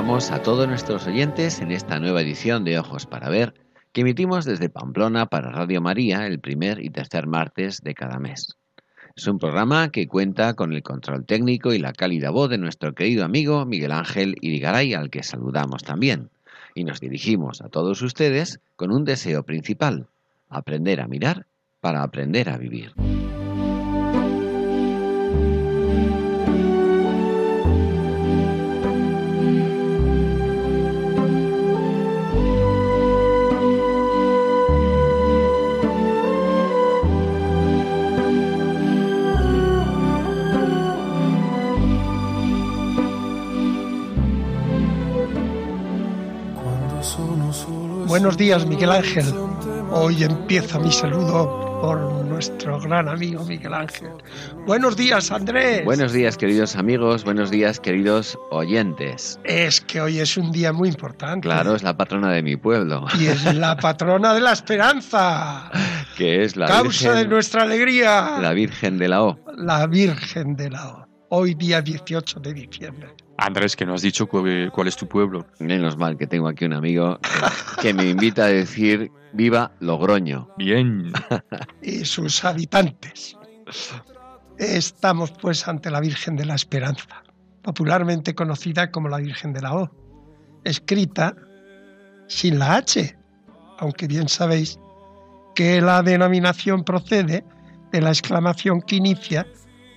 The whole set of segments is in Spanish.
Saludamos a todos nuestros oyentes en esta nueva edición de Ojos para Ver que emitimos desde Pamplona para Radio María el primer y tercer martes de cada mes. Es un programa que cuenta con el control técnico y la cálida voz de nuestro querido amigo Miguel Ángel Irigaray, al que saludamos también. Y nos dirigimos a todos ustedes con un deseo principal, aprender a mirar para aprender a vivir. Buenos días, Miguel Ángel. Hoy empieza mi saludo por nuestro gran amigo Miguel Ángel. Buenos días, Andrés. Buenos días, queridos amigos. Buenos días, queridos oyentes. Es que hoy es un día muy importante. Claro, es la patrona de mi pueblo. Y es la patrona de la esperanza. que es la causa de nuestra alegría. La Virgen de la O. La Virgen de la O. Hoy día 18 de diciembre. Andrés, que no has dicho cuál, es tu pueblo. Menos mal que tengo aquí un amigo que, me invita a decir viva Logroño. Bien. y sus habitantes. Estamos pues ante la Virgen de la Esperanza, popularmente conocida como la Virgen de la O, escrita sin la H, aunque bien sabéis que la denominación procede de la exclamación que inicia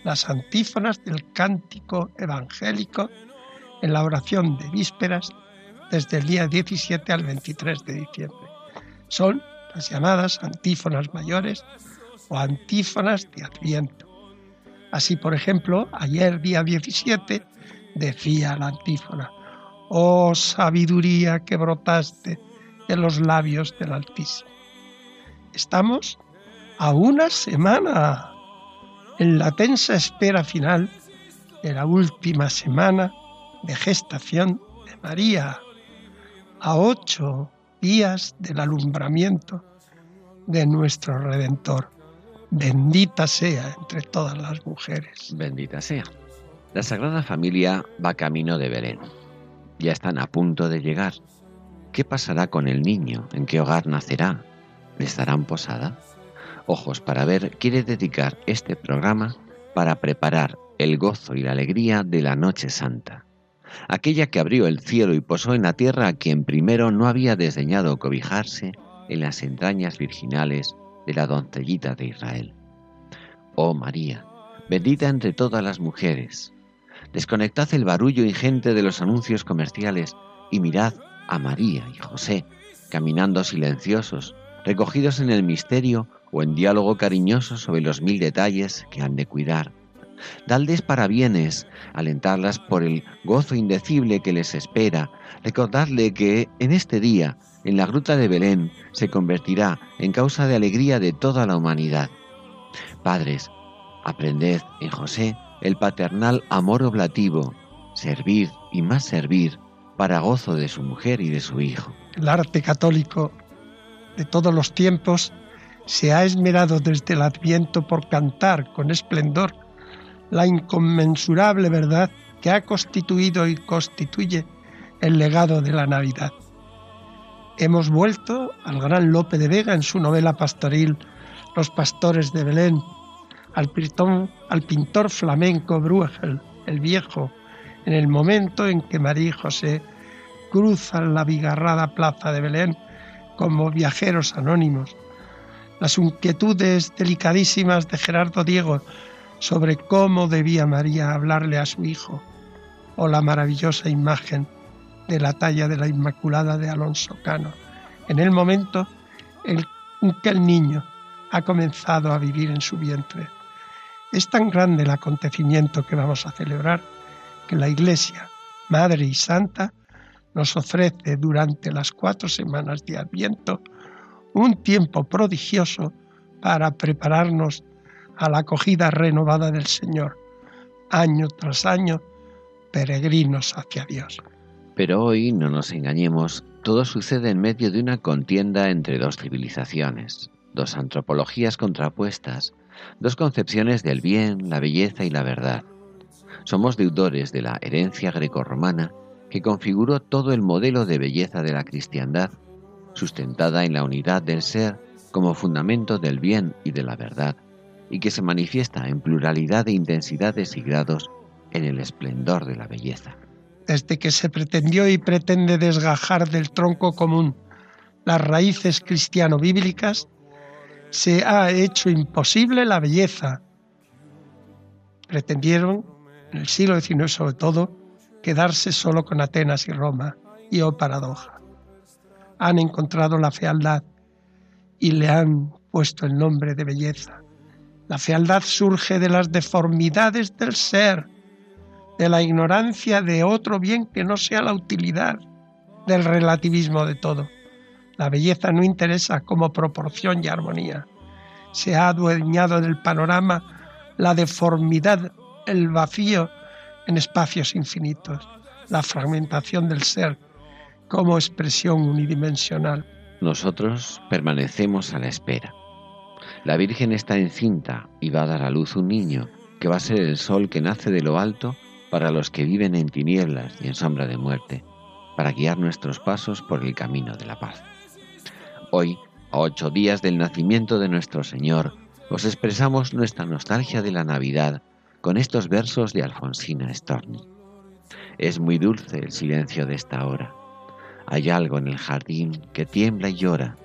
las antífonas del cántico evangélico en la oración de vísperas desde el día 17 al 23 de diciembre. Son las llamadas antífonas mayores o antífonas de Adviento. Así, por ejemplo, ayer día 17 decía la antífona, oh sabiduría que brotaste de los labios del Altísimo. Estamos a una semana en la tensa espera final de la última semana de gestación de María, a ocho días del alumbramiento de nuestro Redentor. Bendita sea entre todas las mujeres. Bendita sea. La Sagrada Familia va camino de Belén. Ya están a punto de llegar. ¿Qué pasará con el niño? ¿En qué hogar nacerá? ¿Le estarán posada? Ojos para ver quiere dedicar este programa para preparar el gozo y la alegría de la Noche Santa aquella que abrió el cielo y posó en la tierra a quien primero no había desdeñado cobijarse en las entrañas virginales de la doncellita de Israel. Oh María, bendita entre todas las mujeres, desconectad el barullo ingente de los anuncios comerciales y mirad a María y José, caminando silenciosos, recogidos en el misterio o en diálogo cariñoso sobre los mil detalles que han de cuidar Dalles parabienes, alentarlas por el gozo indecible que les espera, recordarle que en este día, en la gruta de Belén, se convertirá en causa de alegría de toda la humanidad. Padres, aprended en José el paternal amor oblativo, servir y más servir para gozo de su mujer y de su hijo. El arte católico de todos los tiempos se ha esmerado desde el Adviento por cantar con esplendor la inconmensurable verdad que ha constituido y constituye el legado de la Navidad. Hemos vuelto al gran Lope de Vega en su novela pastoril Los pastores de Belén, al, pintor flamenco Bruegel, el viejo, en el momento en que María y José cruzan la bigarrada plaza de Belén como viajeros anónimos, las inquietudes delicadísimas de Gerardo Diego sobre cómo debía María hablarle a su hijo, o la maravillosa imagen de la talla de la Inmaculada de Alonso Cano, en el momento en que el niño ha comenzado a vivir en su vientre. Es tan grande el acontecimiento que vamos a celebrar que la Iglesia, Madre y Santa, nos ofrece durante las cuatro semanas de Adviento un tiempo prodigioso para prepararnos a la acogida renovada del Señor, año tras año, peregrinos hacia Dios. Pero hoy, no nos engañemos, todo sucede en medio de una contienda entre dos civilizaciones, dos antropologías contrapuestas, dos concepciones del bien, la belleza y la verdad. Somos deudores de la herencia grecorromana que configuró todo el modelo de belleza de la cristiandad, sustentada en la unidad del ser como fundamento del bien y de la verdad, y que se manifiesta en pluralidad de intensidades y grados en el esplendor de la belleza. Desde que se pretendió y pretende desgajar del tronco común las raíces cristiano-bíblicas, se ha hecho imposible la belleza. Pretendieron, en el siglo XIX sobre todo, quedarse solo con Atenas y Roma, y oh paradoja. Han encontrado la fealdad y le han puesto el nombre de belleza. La fealdad surge de las deformidades del ser, de la ignorancia de otro bien que no sea la utilidad, del relativismo de todo. La belleza no interesa como proporción y armonía. Se ha adueñado del panorama la deformidad, el vacío en espacios infinitos, la fragmentación del ser como expresión unidimensional. Nosotros permanecemos a la espera. La Virgen está encinta y va a dar a luz un niño que va a ser el sol que nace de lo alto para los que viven en tinieblas y en sombra de muerte, para guiar nuestros pasos por el camino de la paz. Hoy, a ocho días del nacimiento de nuestro Señor, os expresamos nuestra nostalgia de la Navidad con estos versos de Alfonsina Storni. Es muy dulce el silencio de esta hora. Hay algo en el jardín que tiembla y llora.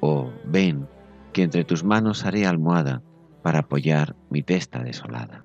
Oh, ven, que entre tus manos haré almohada para apoyar mi testa desolada.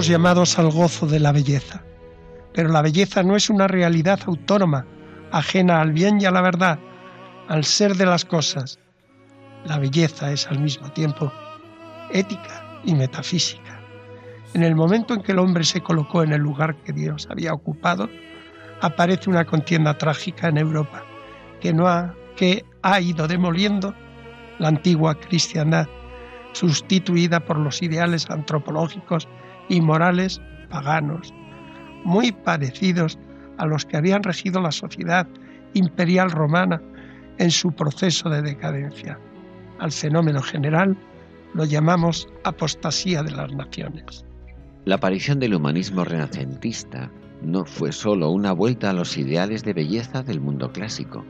Llamados al gozo de la belleza, pero la belleza no es una realidad autónoma, ajena al bien y a la verdad, al ser de las cosas. La belleza es al mismo tiempo ética y metafísica. En el momento en que el hombre se colocó en el lugar que Dios había ocupado, aparece una contienda trágica en Europa que, no ha, que ha ido demoliendo la antigua cristiandad, sustituida por los ideales antropológicos y morales paganos, muy parecidos a los que habían regido la sociedad imperial romana en su proceso de decadencia. Al fenómeno general lo llamamos apostasía de las naciones. La aparición del humanismo renacentista no fue sólo una vuelta a los ideales de belleza del mundo clásico.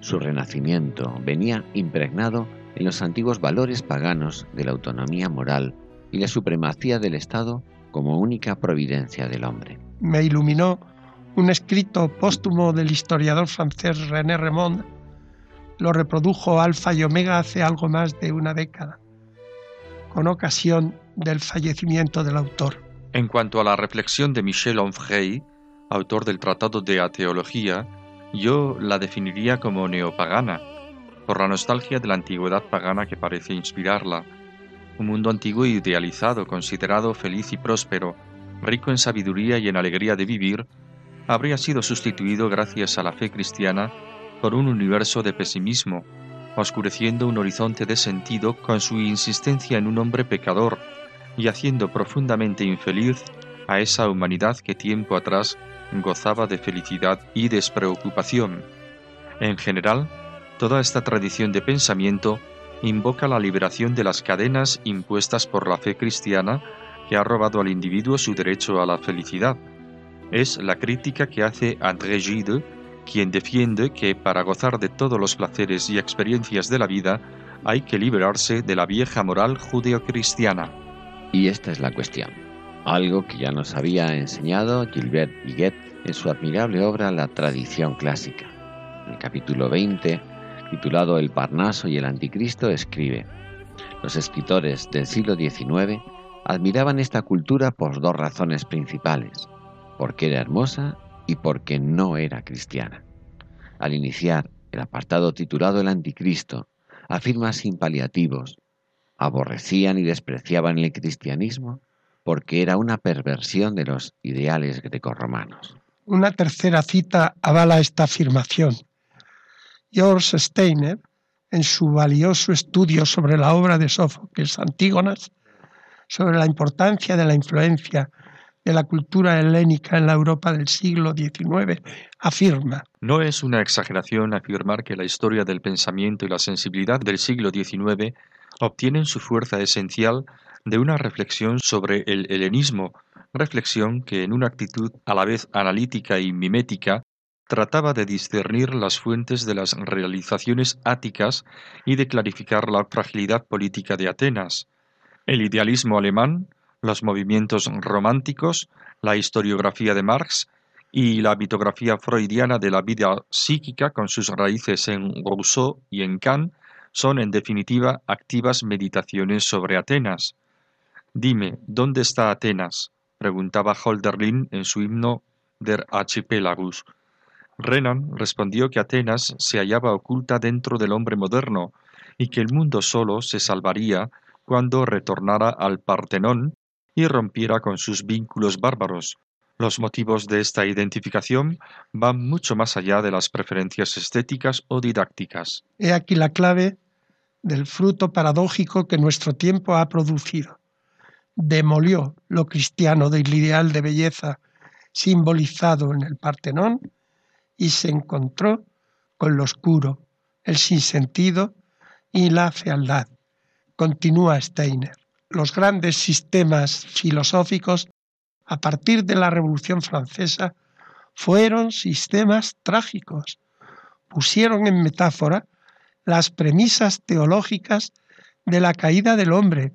Su renacimiento venía impregnado en los antiguos valores paganos de la autonomía moral y la supremacía del Estado como única providencia del hombre. Me iluminó un escrito póstumo del historiador francés René Remond. Lo reprodujo Alfa y Omega hace algo más de una década, con ocasión del fallecimiento del autor. En cuanto a la reflexión de Michel Onfray, autor del Tratado de Ateología, yo la definiría como neopagana, por la nostalgia de la antigüedad pagana que parece inspirarla un mundo antiguo e idealizado, considerado feliz y próspero, rico en sabiduría y en alegría de vivir, habría sido sustituido gracias a la fe cristiana por un universo de pesimismo, oscureciendo un horizonte de sentido con su insistencia en un hombre pecador y haciendo profundamente infeliz a esa humanidad que tiempo atrás gozaba de felicidad y despreocupación. En general, toda esta tradición de pensamiento invoca la liberación de las cadenas impuestas por la fe cristiana que ha robado al individuo su derecho a la felicidad. Es la crítica que hace André Gide, quien defiende que para gozar de todos los placeres y experiencias de la vida hay que liberarse de la vieja moral judeocristiana. Y esta es la cuestión, algo que ya nos había enseñado Gilbert Biguet en su admirable obra La tradición clásica. En el capítulo 20, titulado El Parnaso y el Anticristo, escribe, Los escritores del siglo XIX admiraban esta cultura por dos razones principales, porque era hermosa y porque no era cristiana. Al iniciar el apartado titulado El Anticristo, afirma sin paliativos, aborrecían y despreciaban el cristianismo porque era una perversión de los ideales grecorromanos. Una tercera cita avala esta afirmación. George Steiner, en su valioso estudio sobre la obra de Sófocles Antígonas, sobre la importancia de la influencia de la cultura helénica en la Europa del siglo XIX, afirma. No es una exageración afirmar que la historia del pensamiento y la sensibilidad del siglo XIX obtienen su fuerza esencial de una reflexión sobre el helenismo, reflexión que en una actitud a la vez analítica y mimética trataba de discernir las fuentes de las realizaciones áticas y de clarificar la fragilidad política de Atenas. El idealismo alemán, los movimientos románticos, la historiografía de Marx y la mitografía freudiana de la vida psíquica con sus raíces en Rousseau y en Kant son en definitiva activas meditaciones sobre Atenas. Dime, ¿dónde está Atenas? preguntaba Holderlin en su himno Der Archipelagus. Renan respondió que Atenas se hallaba oculta dentro del hombre moderno y que el mundo solo se salvaría cuando retornara al Partenón y rompiera con sus vínculos bárbaros. Los motivos de esta identificación van mucho más allá de las preferencias estéticas o didácticas. He aquí la clave del fruto paradójico que nuestro tiempo ha producido. Demolió lo cristiano del ideal de belleza simbolizado en el Partenón y se encontró con lo oscuro, el sinsentido y la fealdad. Continúa Steiner los grandes sistemas filosóficos a partir de la Revolución Francesa fueron sistemas trágicos. Pusieron en metáfora las premisas teológicas de la caída del hombre.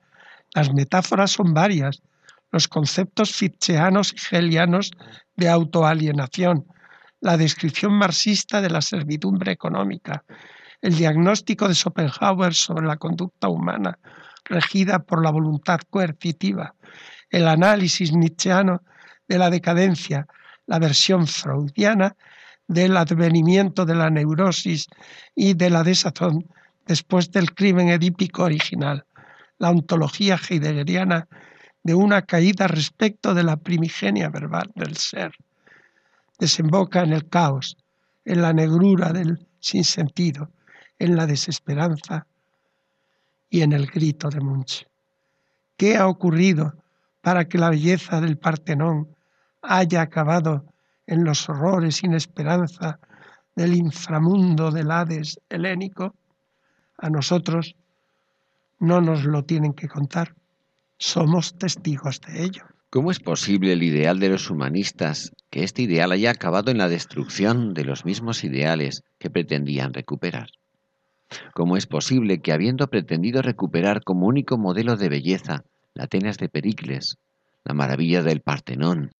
Las metáforas son varias. Los conceptos fichtseanos y hegelianos de autoalienación, la descripción marxista de la servidumbre económica, el diagnóstico de Schopenhauer sobre la conducta humana, regida por la voluntad coercitiva, el análisis nietzscheano de la decadencia, la versión freudiana del advenimiento de la neurosis y de la desazón después del crimen edípico original, la ontología heideggeriana de una caída respecto de la primigenia verbal del ser. Desemboca en el caos, en la negrura del sinsentido, en la desesperanza y en el grito de Munch. ¿Qué ha ocurrido para que la belleza del Partenón haya acabado en los horrores sin esperanza del inframundo del Hades helénico? A nosotros no nos lo tienen que contar. Somos testigos de ello. ¿Cómo es posible el ideal de los humanistas que este ideal haya acabado en la destrucción de los mismos ideales que pretendían recuperar? ¿Cómo es posible que habiendo pretendido recuperar como único modelo de belleza la Atenas de Pericles, la maravilla del Partenón,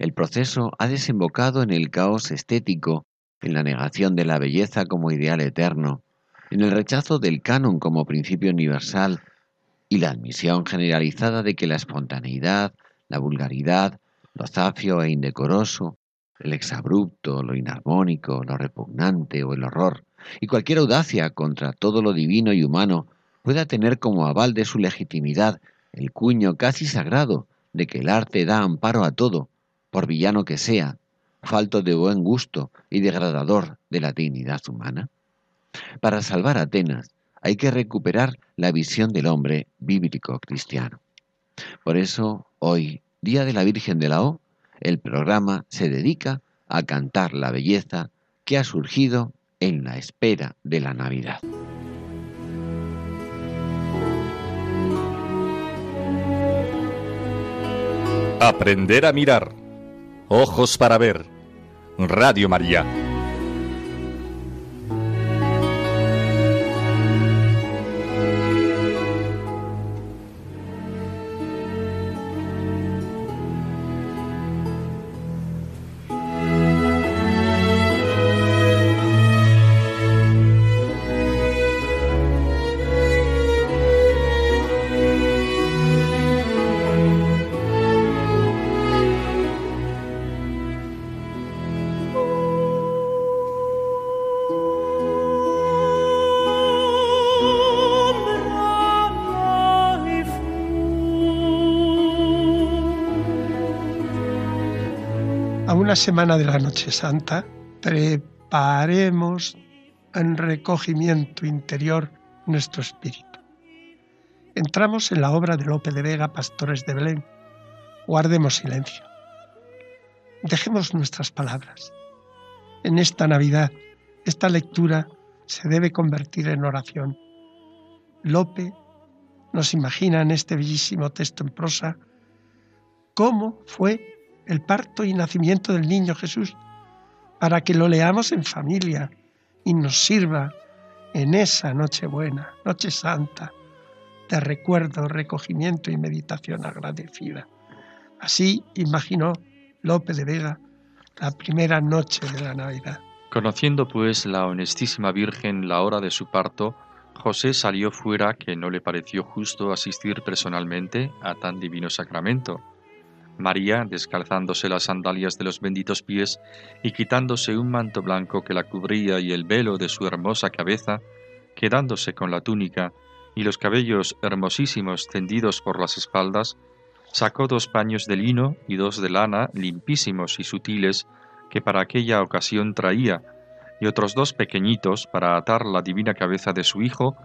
el proceso ha desembocado en el caos estético, en la negación de la belleza como ideal eterno, en el rechazo del canon como principio universal y la admisión generalizada de que la espontaneidad, la vulgaridad, lo zafio e indecoroso, el exabrupto, lo inarmónico, lo repugnante o el horror, y cualquier audacia contra todo lo divino y humano pueda tener como aval de su legitimidad el cuño casi sagrado de que el arte da amparo a todo, por villano que sea, falto de buen gusto y degradador de la dignidad humana? Para salvar Atenas hay que recuperar la visión del hombre bíblico cristiano. Por eso, hoy, Día de la Virgen de la O, el programa se dedica a cantar la belleza que ha surgido en la espera de la Navidad. Aprender a mirar. Ojos para ver. Radio María. Semana de la Noche Santa, preparemos en recogimiento interior nuestro espíritu. Entramos en la obra de Lope de Vega, Pastores de Belén. Guardemos silencio. Dejemos nuestras palabras. En esta Navidad, esta lectura se debe convertir en oración. Lope nos imagina en este bellísimo texto en prosa cómo fue el parto y nacimiento del niño Jesús, para que lo leamos en familia y nos sirva en esa noche buena, noche santa, de recuerdo, recogimiento y meditación agradecida. Así imaginó Lope de Vega la primera noche de la Navidad. Conociendo pues la honestísima Virgen la hora de su parto, José salió fuera que no le pareció justo asistir personalmente a tan divino sacramento María, descalzándose las sandalias de los benditos pies y quitándose un manto blanco que la cubría y el velo de su hermosa cabeza, quedándose con la túnica y los cabellos hermosísimos tendidos por las espaldas, sacó dos paños de lino y dos de lana limpísimos y sutiles que para aquella ocasión traía, y otros dos pequeñitos para atar la divina cabeza de su hijo,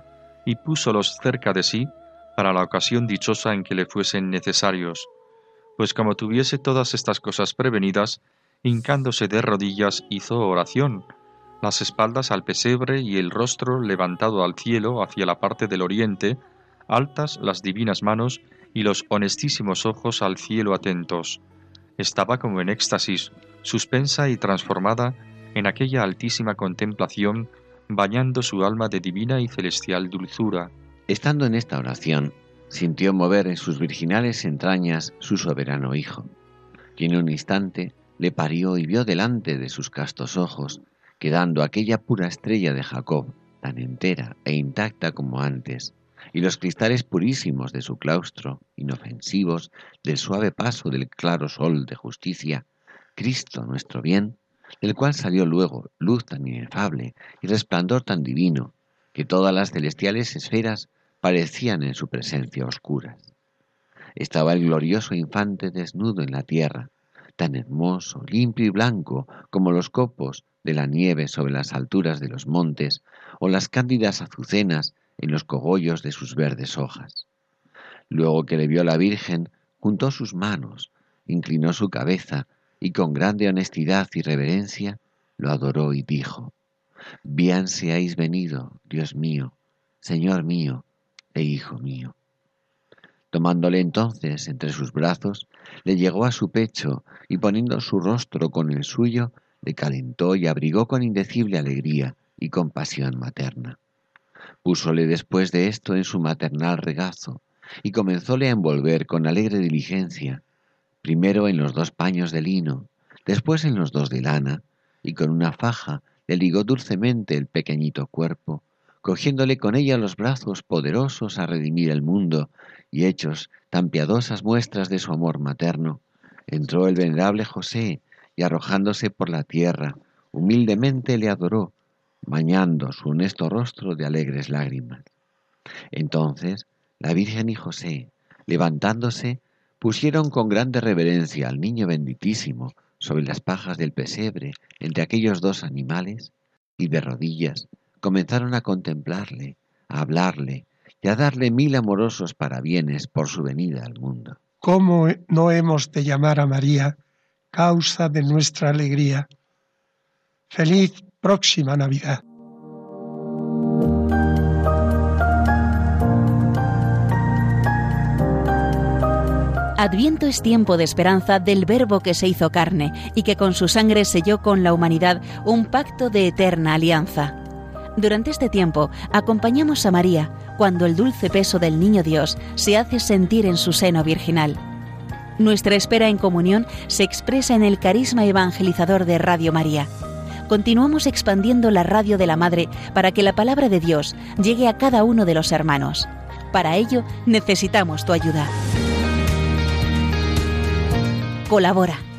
y púsolos cerca de sí para la ocasión dichosa en que le fuesen necesarios pues como tuviese todas estas cosas prevenidas, hincándose de rodillas hizo oración, las espaldas al pesebre y el rostro levantado al cielo hacia la parte del oriente, altas las divinas manos y los honestísimos ojos al cielo atentos. Estaba como en éxtasis, suspensa y transformada en aquella altísima contemplación, bañando su alma de divina y celestial dulzura. Estando en esta oración, sintió mover en sus virginales entrañas su soberano Hijo, y en un instante le parió y vio delante de sus castos ojos, quedando aquella pura estrella de Jacob, tan entera e intacta como antes, y los cristales purísimos de su claustro, inofensivos del suave paso del claro sol de justicia, Cristo nuestro bien, del cual salió luego luz tan inefable y resplandor tan divino, que todas las celestiales esferas parecían en su presencia oscuras. Estaba el glorioso infante desnudo en la tierra, tan hermoso, limpio y blanco como los copos de la nieve sobre las alturas de los montes o las cándidas azucenas en los cogollos de sus verdes hojas. Luego que le vio la Virgen, juntó sus manos, inclinó su cabeza y con grande honestidad y reverencia lo adoró y dijo, Bien seáis venido, Dios mío, Señor mío, hijo mío. Tomándole entonces entre sus brazos, le llegó a su pecho y poniendo su rostro con el suyo, le calentó y abrigó con indecible alegría y compasión materna. Púsole después de esto en su maternal regazo y comenzóle a envolver con alegre diligencia, primero en los dos paños de lino, después en los dos de lana, y con una faja le ligó dulcemente el pequeñito cuerpo, cogiéndole con ella los brazos poderosos a redimir el mundo, y hechos tan piadosas muestras de su amor materno, entró el venerable José y arrojándose por la tierra, humildemente le adoró, bañando su honesto rostro de alegres lágrimas. Entonces la Virgen y José, levantándose, pusieron con grande reverencia al niño benditísimo sobre las pajas del pesebre entre aquellos dos animales y de rodillas comenzaron a contemplarle, a hablarle y a darle mil amorosos parabienes por su venida al mundo. ¿Cómo no hemos de llamar a María causa de nuestra alegría? Feliz próxima Navidad. Adviento es tiempo de esperanza del Verbo que se hizo carne y que con su sangre selló con la humanidad un pacto de eterna alianza. Durante este tiempo acompañamos a María cuando el dulce peso del Niño Dios se hace sentir en su seno virginal. Nuestra espera en comunión se expresa en el carisma evangelizador de Radio María. Continuamos expandiendo la radio de la Madre para que la palabra de Dios llegue a cada uno de los hermanos. Para ello necesitamos tu ayuda. Colabora.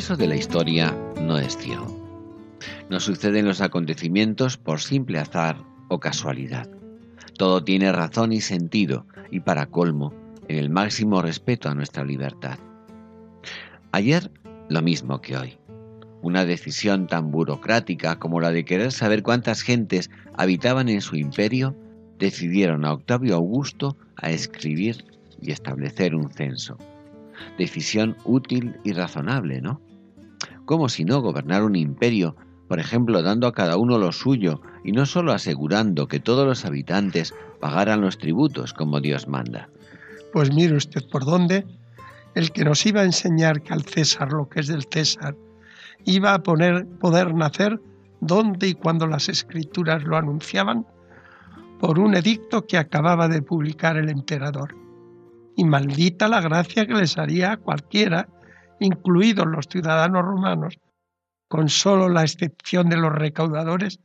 Proceso de la historia no es ciego. No suceden los acontecimientos por simple azar o casualidad. Todo tiene razón y sentido y para colmo, en el máximo respeto a nuestra libertad. Ayer, lo mismo que hoy. Una decisión tan burocrática como la de querer saber cuántas gentes habitaban en su imperio, decidieron a Octavio Augusto a escribir y establecer un censo decisión útil y razonable, ¿no? Como si no gobernar un imperio, por ejemplo, dando a cada uno lo suyo y no solo asegurando que todos los habitantes pagaran los tributos como Dios manda. Pues mire usted por dónde. El que nos iba a enseñar que al César lo que es del César iba a poner, poder nacer donde y cuando las escrituras lo anunciaban por un edicto que acababa de publicar el emperador. Y maldita la gracia que les haría a cualquiera, incluidos los ciudadanos romanos, con solo la excepción de los recaudadores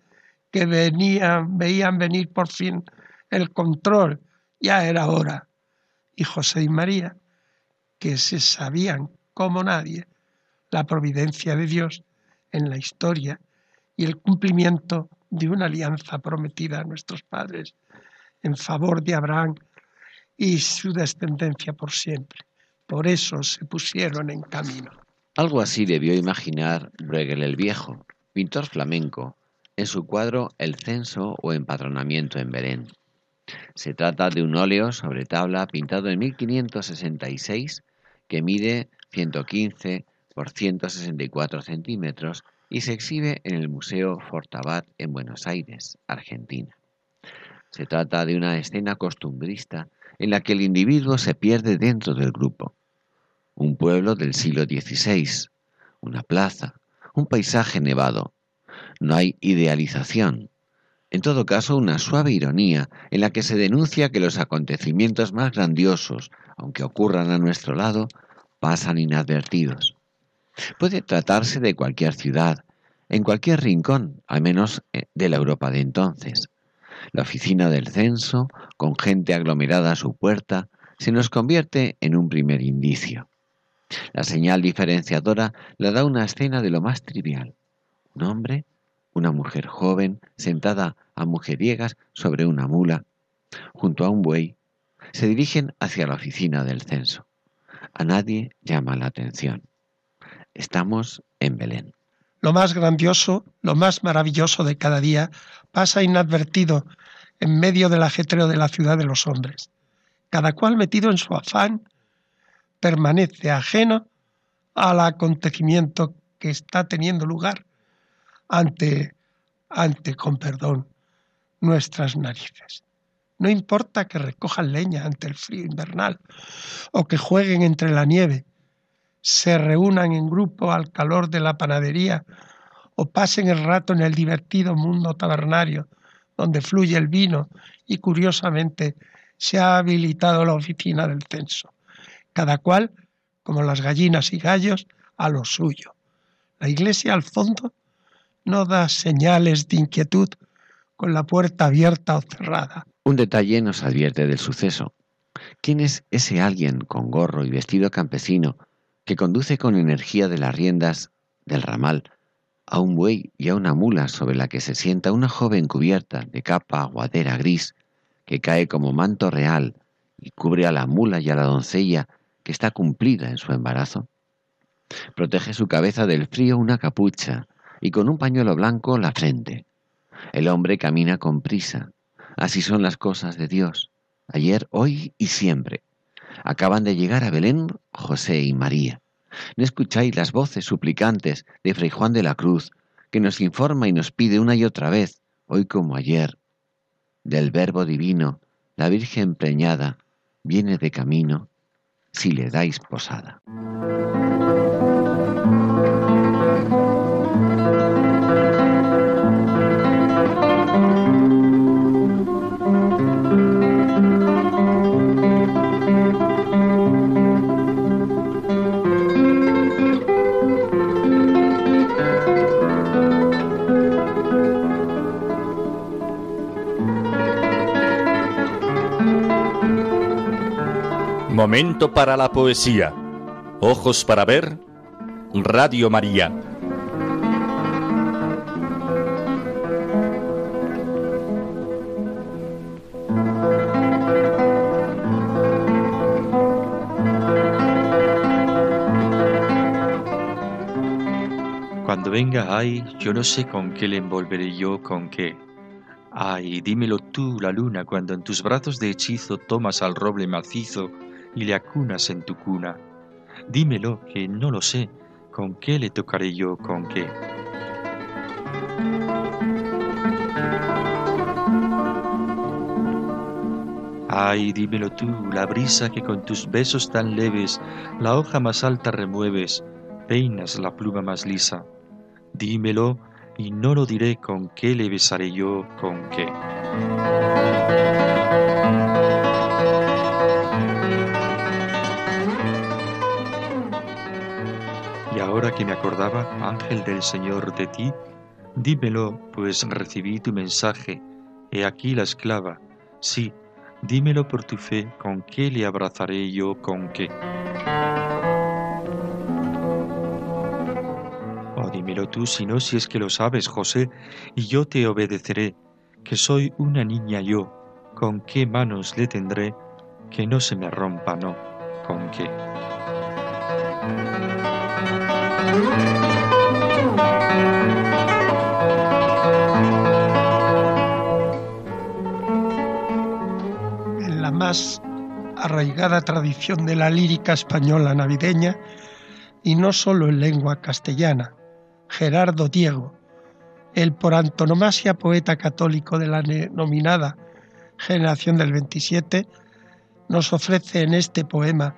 que venían, veían venir por fin el control, ya era hora. Y José y María, que se sabían como nadie la providencia de Dios en la historia y el cumplimiento de una alianza prometida a nuestros padres en favor de Abraham y su descendencia por siempre. Por eso se pusieron en camino. Algo así debió imaginar Bruegel el Viejo, pintor flamenco, en su cuadro El censo o empadronamiento en Belén. Se trata de un óleo sobre tabla pintado en 1566 que mide 115 por 164 centímetros y se exhibe en el Museo Fortabat en Buenos Aires, Argentina. Se trata de una escena costumbrista en la que el individuo se pierde dentro del grupo. Un pueblo del siglo XVI, una plaza, un paisaje nevado. No hay idealización. En todo caso, una suave ironía en la que se denuncia que los acontecimientos más grandiosos, aunque ocurran a nuestro lado, pasan inadvertidos. Puede tratarse de cualquier ciudad, en cualquier rincón, al menos eh, de la Europa de entonces. La oficina del censo, con gente aglomerada a su puerta, se nos convierte en un primer indicio. La señal diferenciadora la da una escena de lo más trivial. Un hombre, una mujer joven, sentada a mujeriegas sobre una mula, junto a un buey, se dirigen hacia la oficina del censo. A nadie llama la atención. Estamos en Belén. Lo más grandioso, lo más maravilloso de cada día pasa inadvertido en medio del ajetreo de la ciudad de los hombres. Cada cual metido en su afán permanece ajeno al acontecimiento que está teniendo lugar ante, ante, con perdón, nuestras narices. No importa que recojan leña ante el frío invernal o que jueguen entre la nieve, se reúnan en grupo al calor de la panadería o pasen el rato en el divertido mundo tabernario donde fluye el vino y curiosamente se ha habilitado la oficina del censo, cada cual, como las gallinas y gallos, a lo suyo. La iglesia al fondo no da señales de inquietud con la puerta abierta o cerrada. Un detalle nos advierte del suceso. ¿Quién es ese alguien con gorro y vestido campesino que conduce con energía de las riendas del ramal a un buey y a una mula sobre la que se sienta una joven cubierta de capa aguadera gris que cae como manto real y cubre a la mula y a la doncella que está cumplida en su embarazo? Protege su cabeza del frío una capucha y con un pañuelo blanco la frente. El hombre camina con prisa. Así son las cosas de Dios, ayer, hoy y siempre. Acaban de llegar a Belén José y María. ¿No escucháis las voces suplicantes de Fray Juan de la Cruz, que nos informa y nos pide una y otra vez, hoy como ayer, del Verbo Divino, la Virgen preñada, viene de camino, si le dais posada? Momento para la poesía. Ojos para ver. Radio María. Cuando venga, ay, yo no sé con qué le envolveré yo, con qué. Ay, dímelo tú, la luna, cuando en tus brazos de hechizo tomas al roble macizo y le acunas en tu cuna. Dímelo, que no lo sé, con qué le tocaré yo, con qué. Ay, dímelo tú, la brisa que con tus besos tan leves la hoja más alta remueves, peinas la pluma más lisa. Dímelo, y no lo diré con qué le besaré yo, con qué. Ahora que me acordaba, ángel del Señor, de ti, dímelo, pues recibí tu mensaje. He aquí la esclava. Sí, dímelo por tu fe, con qué le abrazaré yo, con qué. Oh, dímelo tú, si no, si es que lo sabes, José, y yo te obedeceré, que soy una niña yo, con qué manos le tendré, que no se me rompa, no, con qué. En la más arraigada tradición de la lírica española navideña, y no solo en lengua castellana, Gerardo Diego, el por antonomasia poeta católico de la denominada generación del 27, nos ofrece en este poema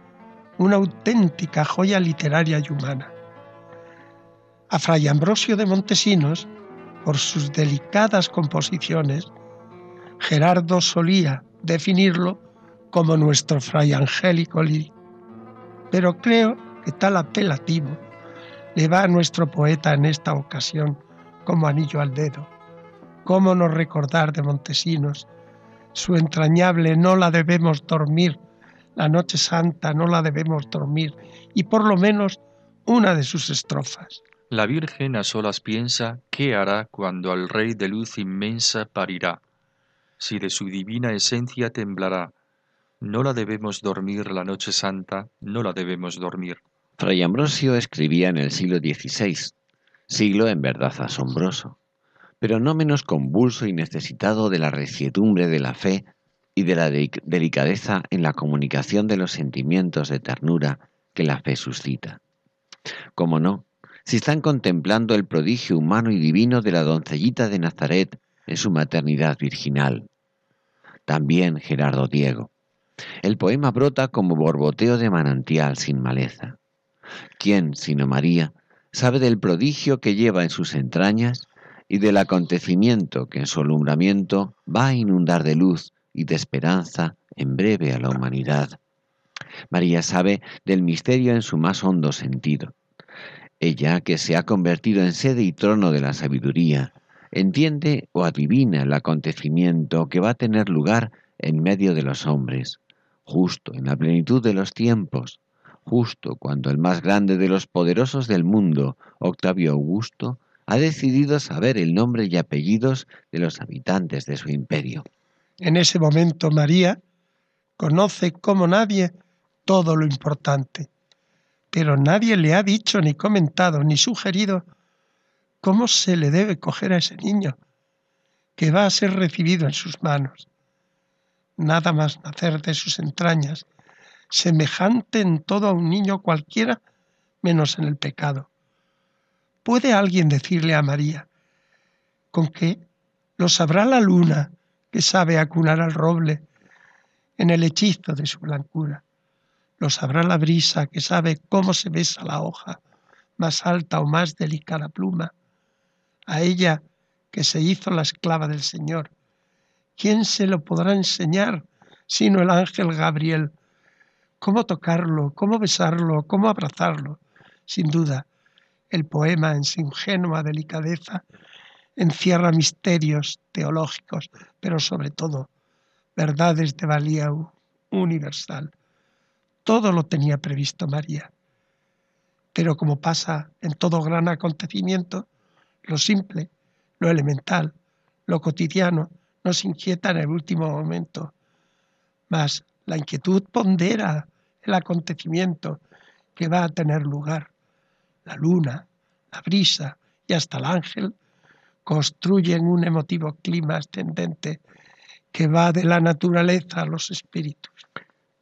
una auténtica joya literaria y humana. A Fray Ambrosio de Montesinos, por sus delicadas composiciones, Gerardo solía definirlo como nuestro Fray Angélico Liri. Pero creo que tal apelativo le va a nuestro poeta en esta ocasión como anillo al dedo. ¿Cómo no recordar de Montesinos su entrañable no la debemos dormir, la noche santa no la debemos dormir, y por lo menos una de sus estrofas. La Virgen a solas piensa qué hará cuando al Rey de luz inmensa parirá, si de su divina esencia temblará. No la debemos dormir la noche santa, no la debemos dormir. Fray Ambrosio escribía en el siglo XVI, siglo en verdad asombroso, pero no menos convulso y necesitado de la reciedumbre de la fe y de la delicadeza en la comunicación de los sentimientos de ternura que la fe suscita. Como no, si están contemplando el prodigio humano y divino de la doncellita de Nazaret en su maternidad virginal. También Gerardo Diego. El poema brota como borboteo de manantial sin maleza. ¿Quién, sino María, sabe del prodigio que lleva en sus entrañas y del acontecimiento que en su alumbramiento va a inundar de luz y de esperanza en breve a la humanidad. María sabe del misterio en su más hondo sentido. Ella, que se ha convertido en sede y trono de la sabiduría, entiende o adivina el acontecimiento que va a tener lugar en medio de los hombres, justo en la plenitud de los tiempos, justo cuando el más grande de los poderosos del mundo, Octavio Augusto, ha decidido saber el nombre y apellidos de los habitantes de su imperio. En ese momento María conoce como nadie todo lo importante, pero nadie le ha dicho ni comentado ni sugerido cómo se le debe coger a ese niño que va a ser recibido en sus manos. Nada más nacer de sus entrañas semejante en todo a un niño cualquiera, menos en el pecado. ¿Puede alguien decirle a María con qué lo sabrá la luna que sabe acunar al roble en el hechizo de su blancura? Lo sabrá la brisa que sabe cómo se besa la hoja, más alta o más delicada pluma. A ella que se hizo la esclava del Señor. ¿Quién se lo podrá enseñar sino el ángel Gabriel cómo tocarlo, cómo besarlo, cómo abrazarlo. Sin duda, el poema en su ingenua delicadeza encierra misterios teológicos, pero sobre todo verdades de valía universal. Todo lo tenía previsto María. Pero como pasa en todo gran acontecimiento, lo simple, lo elemental, lo cotidiano nos inquieta en el último momento. Mas la inquietud pondera el acontecimiento que va a tener lugar. La luna, la brisa y hasta el ángel construyen un emotivo clima ascendente que va de la naturaleza a los espíritus.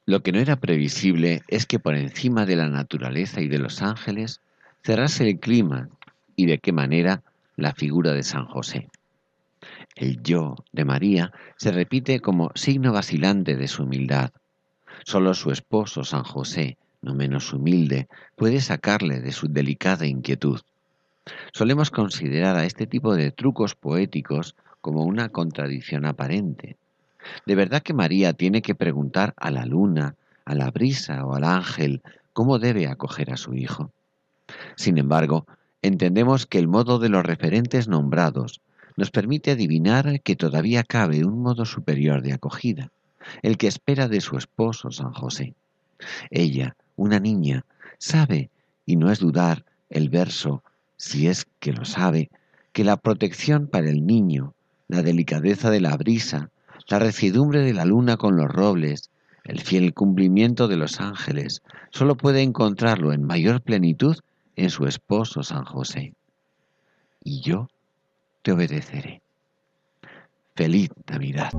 Lo que no era previsible es que por encima de la naturaleza y de los ángeles cerrase el clima y de qué manera la figura de San José. El yo de María se repite como signo vacilante de su humildad. Solo su esposo, San José, no menos humilde, puede sacarle de su delicada inquietud. Solemos considerar a este tipo de trucos poéticos como una contradicción aparente. De verdad que María tiene que preguntar a la luna, a la brisa o al ángel cómo debe acoger a su hijo. Sin embargo, entendemos que el modo de los referentes nombrados nos permite adivinar que todavía cabe un modo superior de acogida, el que espera de su esposo San José. Ella, una niña, sabe, y no es dudar el verso, si es que lo sabe, que la protección para el niño, la delicadeza de la brisa, la recidumbre de la luna con los robles, el fiel cumplimiento de los ángeles, solo puede encontrarlo en mayor plenitud en su esposo San José. Y yo te obedeceré. Feliz Navidad.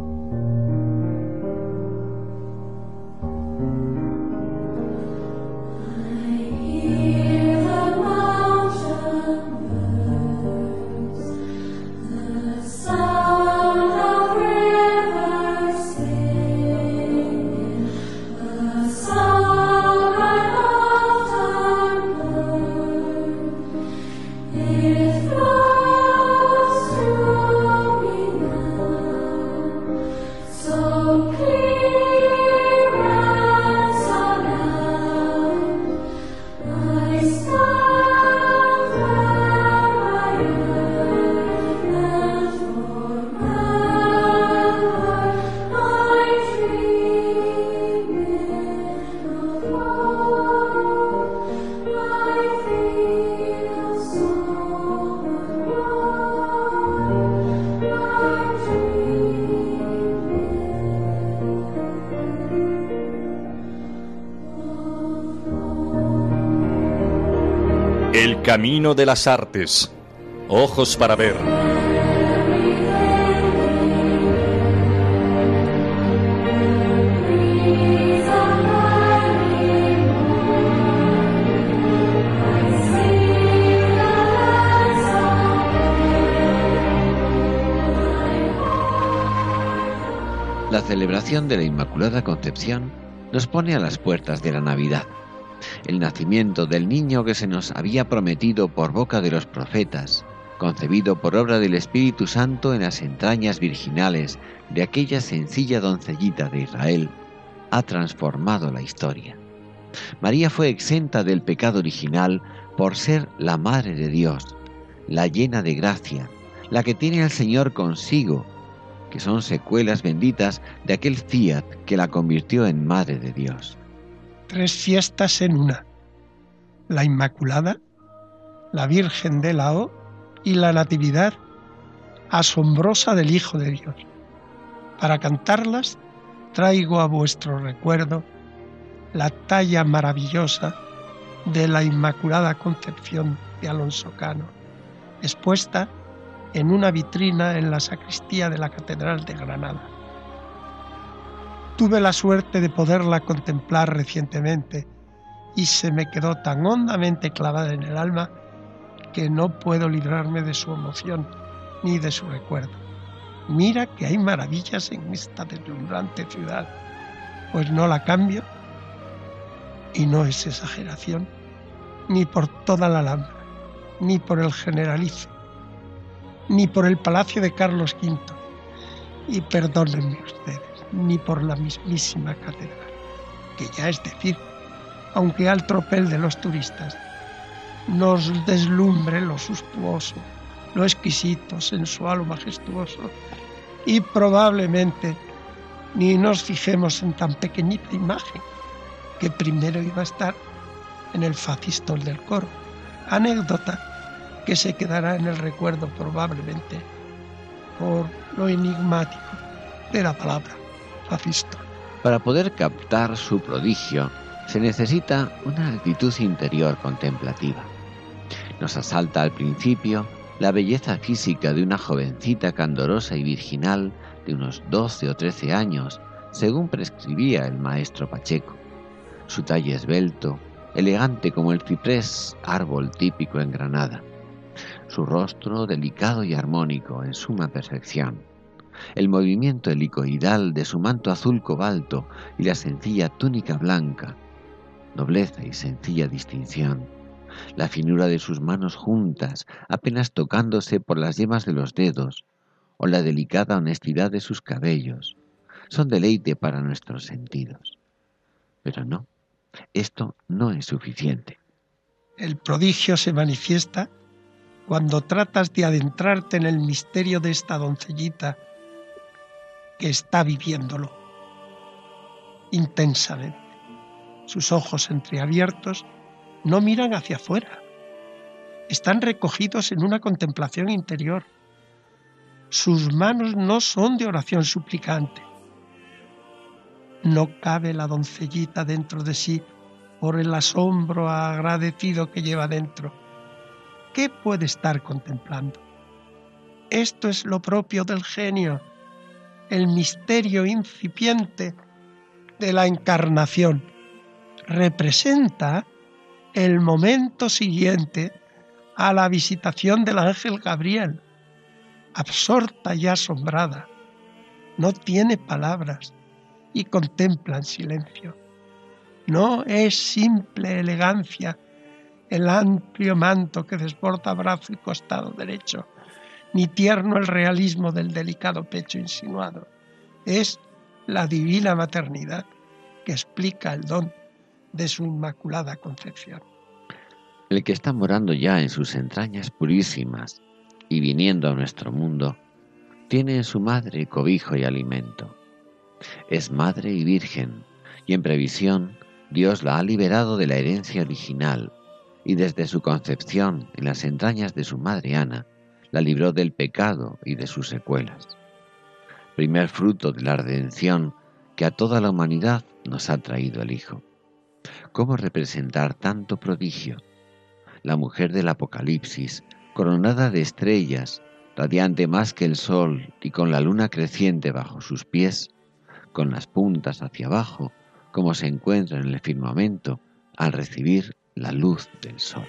Camino de las Artes. Ojos para ver. La celebración de la Inmaculada Concepción nos pone a las puertas de la Navidad, el nacimiento del niño que se nos había prometido por boca de los profetas, concebido por obra del Espíritu Santo en las entrañas virginales de aquella sencilla doncellita de Israel, ha transformado la historia. María fue exenta del pecado original por ser la Madre de Dios, la llena de gracia, la que tiene al Señor consigo, que son secuelas benditas de aquel fiat que la convirtió en Madre de Dios. Tres fiestas en una, la Inmaculada, la Virgen de la O y la Natividad asombrosa del Hijo de Dios. Para cantarlas traigo a vuestro recuerdo la talla maravillosa de la Inmaculada Concepción de Alonso Cano, expuesta en una vitrina en la sacristía de la Catedral de Granada. Tuve la suerte de poderla contemplar recientemente y se me quedó tan hondamente clavada en el alma que no puedo librarme de su emoción ni de su recuerdo. Mira que hay maravillas en esta deslumbrante ciudad, pues no la cambio y no es exageración, ni por toda la Alhambra, ni por el Generalife, ni por el Palacio de Carlos V, y perdónenme ustedes, ni por la mismísima catedral, que ya es decir, aunque al tropel de los turistas nos deslumbre lo sustuoso, lo exquisito, sensual o majestuoso, y probablemente ni nos fijemos en tan pequeñita imagen que primero iba a estar en el facistol del coro. Anécdota que se quedará en el recuerdo probablemente por lo enigmático de la palabra Para poder captar su prodigio se necesita una actitud interior contemplativa. Nos asalta al principio la belleza física de una jovencita candorosa y virginal de unos 12 o 13 años, según prescribía el maestro Pacheco. Su talle esbelto, elegante como el ciprés, árbol típico en Granada. Su rostro delicado y armónico en suma perfección. El movimiento helicoidal de su manto azul cobalto y la sencilla túnica blanca. Nobleza y sencilla distinción. La finura de sus manos juntas, apenas tocándose por las yemas de los dedos, o la delicada honestidad de sus cabellos, son deleite para nuestros sentidos. Pero no, esto no es suficiente. El prodigio se manifiesta cuando tratas de adentrarte en el misterio de esta doncellita que está viviéndolo intensamente. Sus ojos entreabiertos no miran hacia afuera, están recogidos en una contemplación interior. Sus manos no son de oración suplicante, no cabe la doncellita dentro de sí por el asombro agradecido que lleva dentro. ¿Qué puede estar contemplando? Esto es lo propio del genio, el misterio incipiente de la encarnación. Representa el momento siguiente a la visitación del ángel Gabriel, absorta y asombrada. No tiene palabras, y contempla en silencio. No es simple elegancia el amplio manto que desborda brazo y costado derecho, ni tierno el realismo del delicado pecho insinuado. Es la divina maternidad que explica el don de su inmaculada concepción. El que está morando ya en sus entrañas purísimas y viniendo a nuestro mundo, tiene en su madre cobijo y alimento. Es madre y virgen, y en previsión Dios la ha liberado de la herencia original, y desde su concepción en las entrañas de su madre Ana, la libró del pecado y de sus secuelas. Primer fruto de la redención que a toda la humanidad nos ha traído el Hijo. ¿Cómo representar tanto prodigio? la mujer del Apocalipsis, coronada de estrellas, radiante más que el sol y con la luna creciente bajo sus pies, con las puntas hacia abajo, como se encuentra en el firmamento al recibir la luz del sol.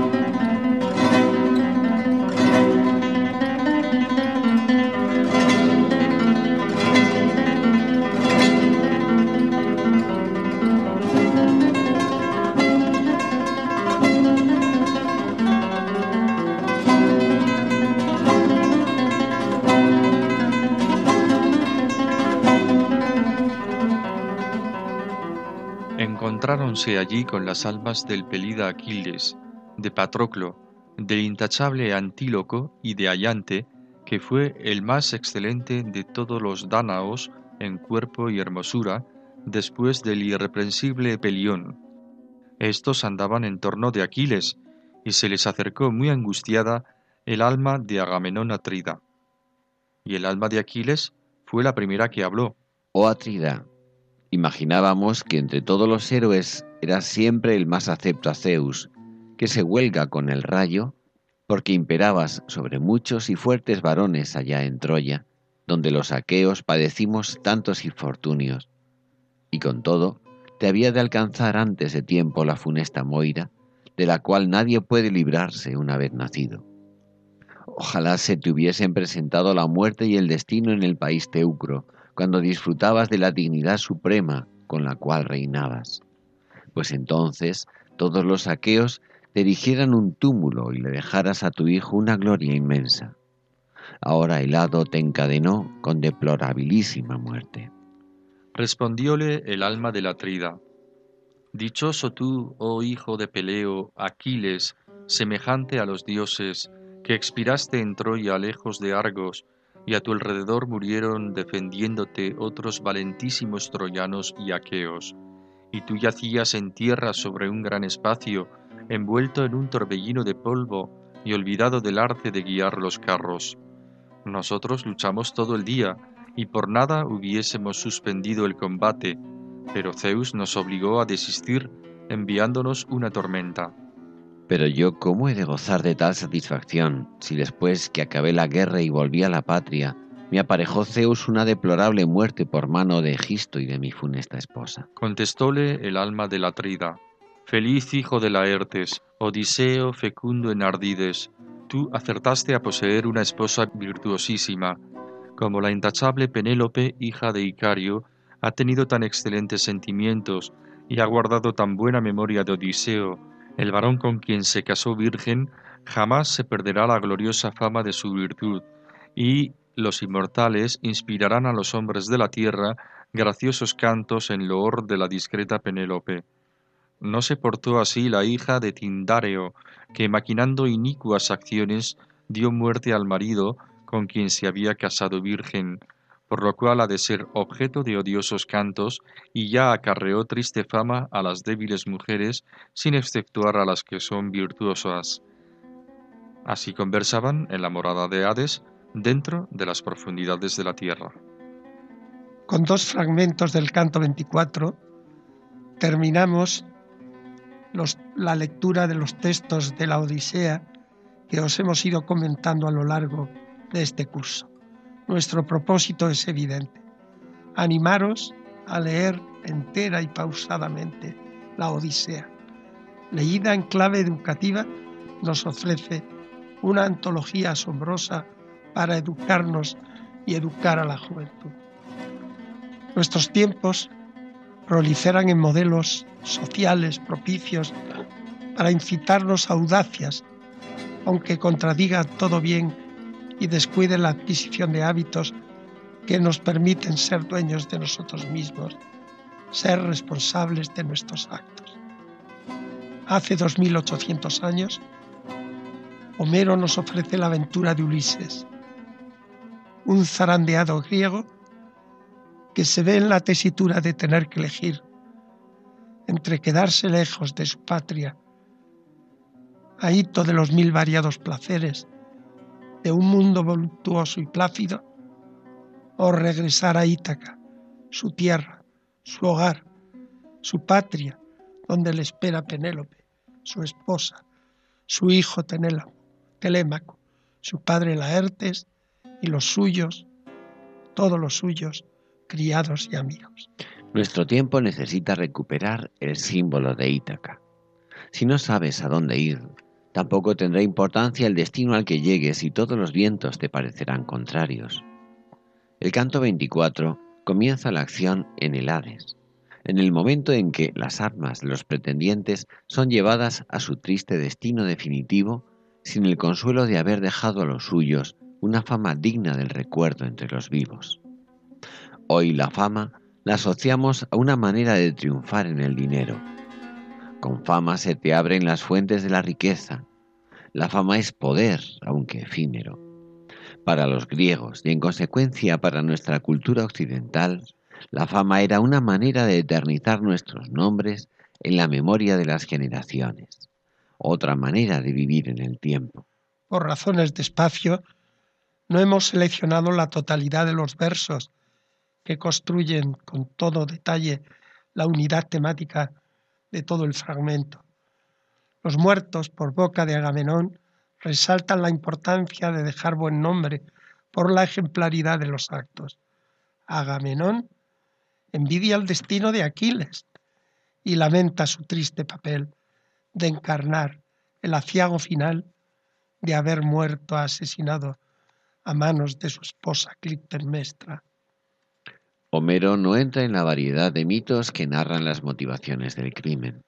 Allí con las almas del pelida Aquiles, de Patroclo, del intachable Antíloco y de Ayante, que fue el más excelente de todos los dánaos en cuerpo y hermosura, después del irreprensible Pelión. Estos andaban en torno de Aquiles, y se les acercó muy angustiada el alma de Agamenón Atrida. Y el alma de Aquiles fue la primera que habló. Oh Atrida, imaginábamos que entre todos los héroes era siempre el más acepto a Zeus, que se huelga con el rayo, porque imperabas sobre muchos y fuertes varones allá en Troya, donde los aqueos padecimos tantos infortunios. Y con todo, te había de alcanzar antes de tiempo la funesta Moira, de la cual nadie puede librarse una vez nacido. Ojalá se te hubiesen presentado la muerte y el destino en el país teucro, cuando disfrutabas de la dignidad suprema con la cual reinabas pues entonces todos los aqueos te erigieran un túmulo y le dejaras a tu hijo una gloria inmensa. Ahora el hado te encadenó con deplorabilísima muerte. Respondióle el alma de la trida. Dichoso tú, oh hijo de Peleo, Aquiles, semejante a los dioses, que expiraste en Troya lejos de Argos, y a tu alrededor murieron defendiéndote otros valentísimos troyanos y aqueos y tú yacías en tierra sobre un gran espacio, envuelto en un torbellino de polvo y olvidado del arte de guiar los carros. Nosotros luchamos todo el día, y por nada hubiésemos suspendido el combate, pero Zeus nos obligó a desistir enviándonos una tormenta. Pero yo, ¿cómo he de gozar de tal satisfacción si después que acabé la guerra y volví a la patria, Me aparejó Zeus una deplorable muerte por mano de Egisto y de mi funesta esposa. Contestóle el alma de la Trida. Feliz hijo de Laertes, Odiseo fecundo en ardides, tú acertaste a poseer una esposa virtuosísima, como la intachable Penélope, hija de Icario, ha tenido tan excelentes sentimientos y ha guardado tan buena memoria de Odiseo, el varón con quien se casó virgen, jamás se perderá la gloriosa fama de su virtud, y los inmortales inspirarán a los hombres de la tierra graciosos cantos en loor de la discreta Penélope. No se portó así la hija de Tindáreo, que maquinando inicuas acciones dio muerte al marido con quien se había casado virgen, por lo cual ha de ser objeto de odiosos cantos y ya acarreó triste fama a las débiles mujeres, sin exceptuar a las que son virtuosas. Así conversaban en la morada de Hades, dentro de las profundidades de la tierra. Con dos fragmentos del canto 24 terminamos la lectura de los textos de la Odisea que os hemos ido comentando a lo largo de este curso. Nuestro propósito es evidente, animaros a leer entera y pausadamente la Odisea. Leída en clave educativa, nos ofrece una antología asombrosa para educarnos y educar a la juventud. Nuestros tiempos proliferan en modelos sociales propicios para incitarnos a audacias, aunque contradiga todo bien y descuide la adquisición de hábitos que nos permiten ser dueños de nosotros mismos, ser responsables de nuestros actos. Hace 2800 años, Homero nos ofrece la aventura de Ulises, un zarandeado griego que se ve en la tesitura de tener que elegir entre quedarse lejos de su patria, ahito de los mil variados placeres, de un mundo voluptuoso y plácido, o regresar a Ítaca, su tierra, su hogar, su patria, donde le espera Penélope, su esposa, su hijo Telémaco, su padre Laertes y los suyos, todos los suyos, criados y amigos. Nuestro tiempo necesita recuperar el símbolo de Ítaca. Si no sabes a dónde ir, tampoco tendrá importancia el destino al que llegues y todos los vientos te parecerán contrarios. El canto 24 comienza la acción en el Hades, en el momento en que las armas de los pretendientes son llevadas a su triste destino definitivo sin el consuelo de haber dejado a los suyos una fama digna del recuerdo entre los vivos. Hoy la fama la asociamos a una manera de triunfar en el dinero. Con fama se te abren las fuentes de la riqueza. La fama es poder, aunque efímero. Para los griegos y en consecuencia para nuestra cultura occidental, la fama era una manera de eternizar nuestros nombres en la memoria de las generaciones, otra manera de vivir en el tiempo. Por razones de espacio, no hemos seleccionado la totalidad de los versos que construyen con todo detalle la unidad temática de todo el fragmento. Los muertos por boca de Agamenón resaltan la importancia de dejar buen nombre por la ejemplaridad de los actos. Agamenón envidia el destino de Aquiles y lamenta su triste papel de encarnar el aciago final de haber muerto asesinado a manos de su esposa Clitemnestra. Homero no entra en la variedad de mitos que narran las motivaciones del crimen.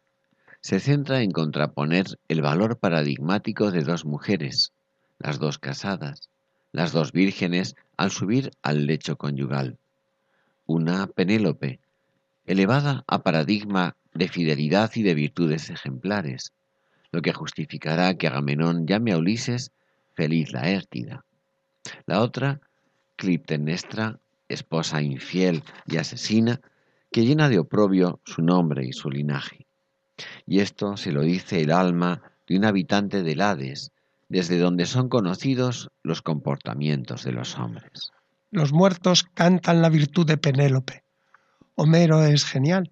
Se centra en contraponer el valor paradigmático de dos mujeres, las dos casadas, las dos vírgenes al subir al lecho conyugal. Una Penélope, elevada a paradigma de fidelidad y de virtudes ejemplares, lo que justificará que Agamenón llame a Ulises feliz la Értida. La otra, Clitemnestra, esposa infiel y asesina, que llena de oprobio su nombre y su linaje. Y esto se lo dice el alma de un habitante del Hades, desde donde son conocidos los comportamientos de los hombres. Los muertos cantan la virtud de Penélope. Homero es genial.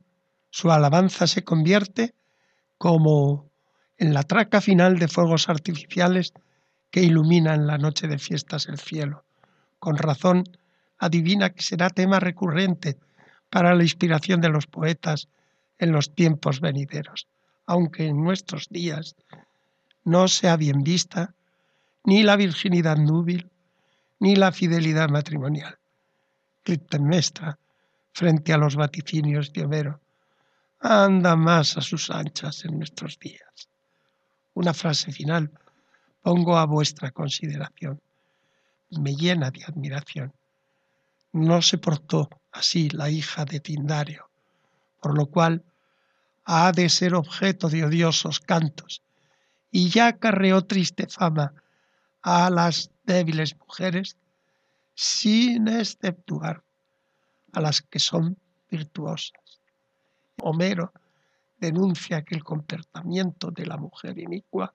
Su alabanza se convierte como en la traca final de fuegos artificiales que ilumina en la noche de fiestas el cielo. Con razón, adivina que será tema recurrente para la inspiración de los poetas en los tiempos venideros, aunque en nuestros días no sea bien vista ni la virginidad núbil ni la fidelidad matrimonial. Clitemnestra, frente a los vaticinios de Homero, anda más a sus anchas en nuestros días. Una frase final pongo a vuestra consideración. Me llena de admiración. No se portó así la hija de Tindario, por lo cual ha de ser objeto de odiosos cantos, y ya acarreó triste fama a las débiles mujeres, sin exceptuar a las que son virtuosas. Homero denuncia que el comportamiento de la mujer inicua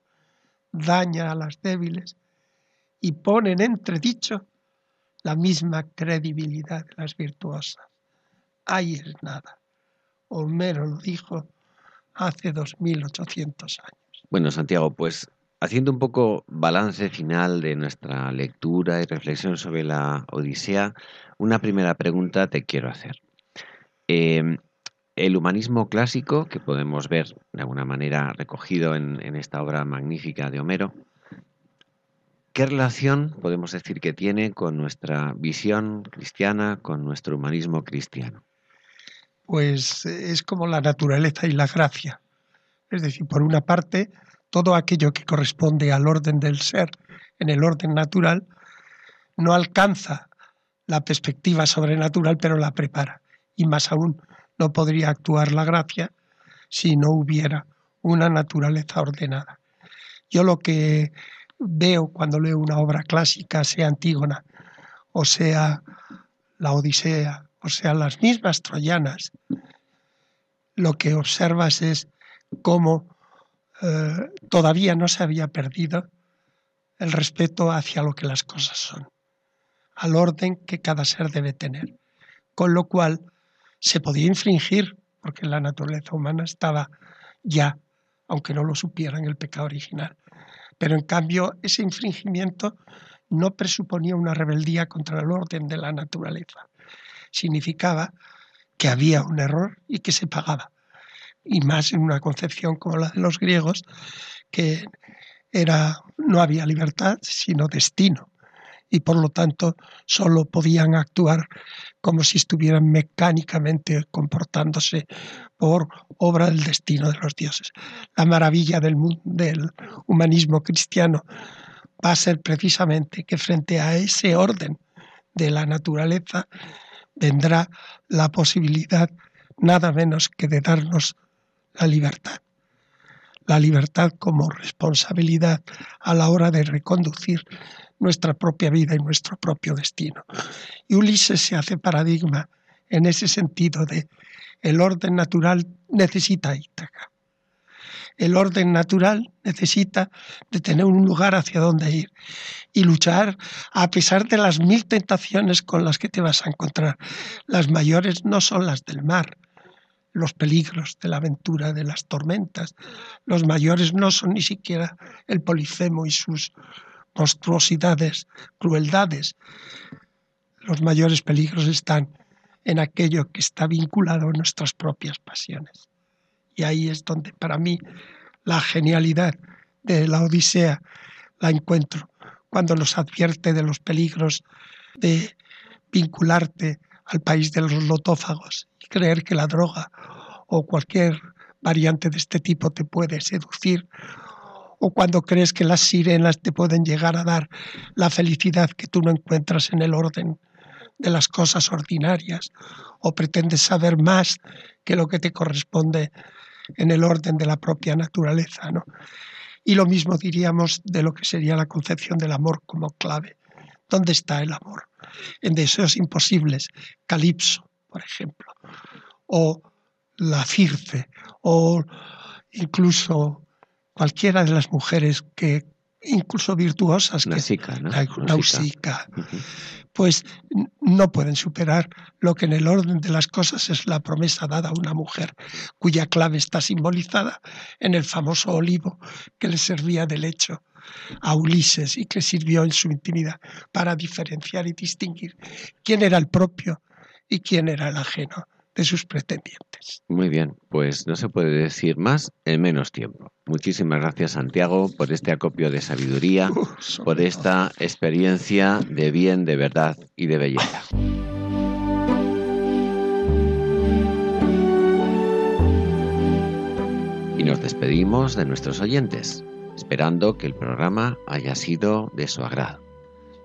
daña a las débiles y pone en entredicho la misma credibilidad de las virtuosas. Ahí es nada. Homero lo dijo hace 2800 años. Bueno, Santiago, pues haciendo un poco balance final de nuestra lectura y reflexión sobre la Odisea, una primera pregunta te quiero hacer. Eh, el humanismo clásico, que podemos ver de alguna manera recogido en, esta obra magnífica de Homero, ¿qué relación podemos decir que tiene con nuestra visión cristiana, con nuestro humanismo cristiano? Pues es como la naturaleza y la gracia. Es decir, por una parte, todo aquello que corresponde al orden del ser en el orden natural no alcanza la perspectiva sobrenatural, pero la prepara. Y más aún, no podría actuar la gracia si no hubiera una naturaleza ordenada. Yo lo que veo cuando leo una obra clásica, sea Antígona, o sea la Odisea, o sea las mismas troyanas, lo que observas es cómo eh, todavía no se había perdido el respeto hacia lo que las cosas son, al orden que cada ser debe tener. Con lo cual, se podía infringir, porque la naturaleza humana estaba ya, aunque no lo supiera, en el pecado original. Pero en cambio, ese infringimiento no presuponía una rebeldía contra el orden de la naturaleza. Significaba que había un error y que se pagaba. Y más en una concepción como la de los griegos, que era no había libertad, sino destino y por lo tanto solo podían actuar como si estuvieran mecánicamente comportándose por obra del destino de los dioses. La maravilla del, del humanismo cristiano va a ser precisamente que frente a ese orden de la naturaleza vendrá la posibilidad nada menos que de darnos la libertad. La libertad como responsabilidad a la hora de reconducir nuestra propia vida y nuestro propio destino. Y Ulises se hace paradigma en ese sentido de el orden natural necesita Ítaca. El orden natural necesita de tener un lugar hacia donde ir y luchar a pesar de las mil tentaciones con las que te vas a encontrar. Las mayores no son las del mar, los peligros de la aventura, de las tormentas. Los mayores no son ni siquiera el Polifemo y sus monstruosidades, crueldades. Los mayores peligros están en aquello que está vinculado a nuestras propias pasiones. Y ahí es donde para mí la genialidad de la Odisea la encuentro, cuando nos advierte de los peligros de vincularte al país de los lotófagos y creer que la droga o cualquier variante de este tipo te puede seducir o cuando crees que las sirenas te pueden llegar a dar la felicidad que tú no encuentras en el orden de las cosas ordinarias, o pretendes saber más que lo que te corresponde en el orden de la propia naturaleza. ¿no? Y lo mismo diríamos de lo que sería la concepción del amor como clave. ¿Dónde está el amor? En deseos imposibles, Calipso, por ejemplo, o la Circe, o incluso cualquiera de las mujeres que incluso virtuosas, que ¿no? la pues no pueden superar lo que en el orden de las cosas es la promesa dada a una mujer, cuya clave está simbolizada en el famoso olivo que le servía de lecho a Ulises y que sirvió en su intimidad para diferenciar y distinguir quién era el propio y quién era el ajeno de sus pretendientes. Muy bien, pues no se puede decir más en menos tiempo. Muchísimas gracias Santiago por este acopio de sabiduría, Uh, por esta experiencia de bien, de verdad y de belleza. Y nos despedimos de nuestros oyentes, esperando que el programa haya sido de su agrado.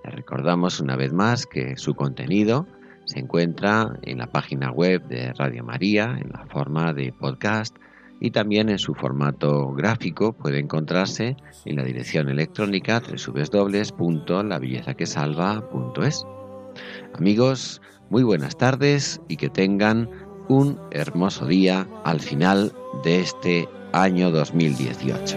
Les recordamos una vez más que su contenido se encuentra en la página web de Radio María, en la forma de podcast y también en su formato gráfico puede encontrarse en la dirección electrónica www.labellezaquesalva.es. Amigos, muy buenas tardes y que tengan un hermoso día al final de este año 2018.